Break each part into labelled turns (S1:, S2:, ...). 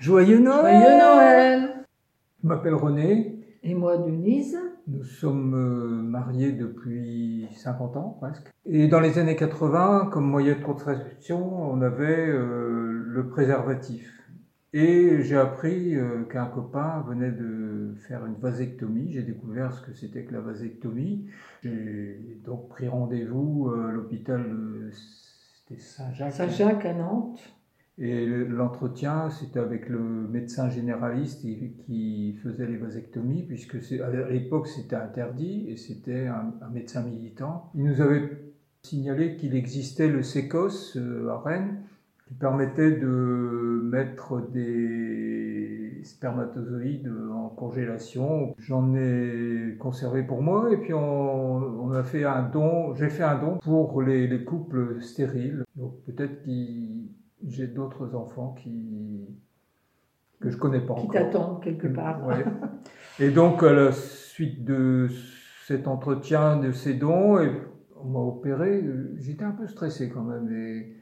S1: Joyeux Noël
S2: Joyeux Noël
S1: Je m'appelle René.
S2: Et moi, Denise.
S1: Nous sommes euh, mariés depuis 50 ans presque. Et dans les années 80, comme moyen de contraception, on avait euh, le préservatif. Et j'ai appris euh, qu'un copain venait de faire une vasectomie. J'ai découvert ce que c'était que la vasectomie. J'ai donc pris rendez-vous à l'hôpital Saint-Jacques.
S2: Saint-Jacques à Nantes.
S1: Et l'entretien, c'était avec le médecin généraliste qui faisait les vasectomies, puisque à l'époque c'était interdit et c'était un, médecin militant. Il nous avait signalé qu'il existait le SECOS euh, à Rennes, qui permettait de mettre des spermatozoïdes en congélation. J'en ai conservé pour moi et puis on, a fait un don, j'ai fait un don pour les, les couples stériles. Donc peut-être qu'ils j'ai d'autres enfants qui que je connais pas
S2: qui t'attendent quelque part.
S1: Et donc à la suite de cet entretien, de ces dons, et on m'a opéré. J'étais un peu stressé quand même. Et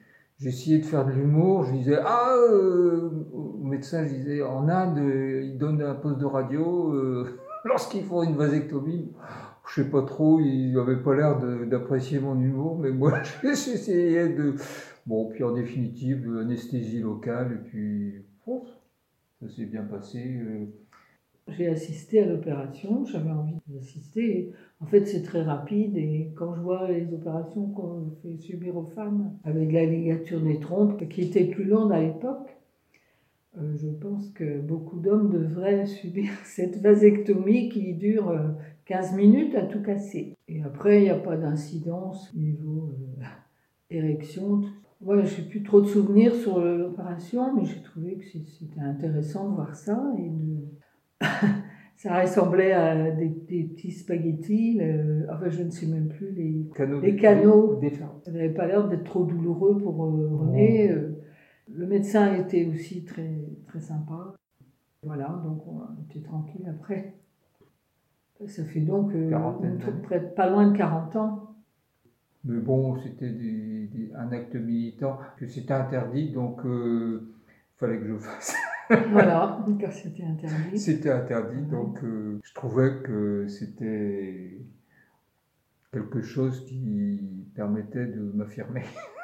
S1: essayé de faire de l'humour. Je disais ah euh, au médecin, je disais en Inde ils donnent un poste de radio euh, lorsqu'ils font une vasectomie. Je sais pas trop, ils n'avaient pas l'air d'apprécier mon humour, mais moi j'essayais de Bon, puis en définitive, anesthésie locale, et puis ça s'est bien passé. Euh.
S2: J'ai assisté à l'opération, j'avais envie d'assister. En fait, c'est très rapide et quand je vois les opérations qu'on fait subir aux femmes avec la ligature des trompes, qui était plus longue à l'époque, je pense que beaucoup d'hommes devraient subir cette vasectomie qui dure 15 euh, minutes à tout casser. Et après, il n'y a pas d'incidence au niveau érection, Ouais, je n'ai plus trop de souvenirs sur l'opération, mais j'ai trouvé que c'était intéressant de voir ça. Et de... ça ressemblait à des, petits spaghettis. Enfin, je ne sais même plus. Les
S1: canaux.
S2: Les canaux. Ça n'avait pas l'air d'être trop douloureux pour euh, René. Euh. Le médecin était aussi très, très sympa. Voilà, donc on était tranquille après. Ça fait donc euh, pas loin de 40 ans.
S1: Mais bon, c'était un acte militant, que c'était interdit, donc il euh, fallait que je fasse.
S2: voilà, car c'était interdit.
S1: C'était interdit, donc euh, je trouvais que c'était quelque chose qui permettait de m'affirmer.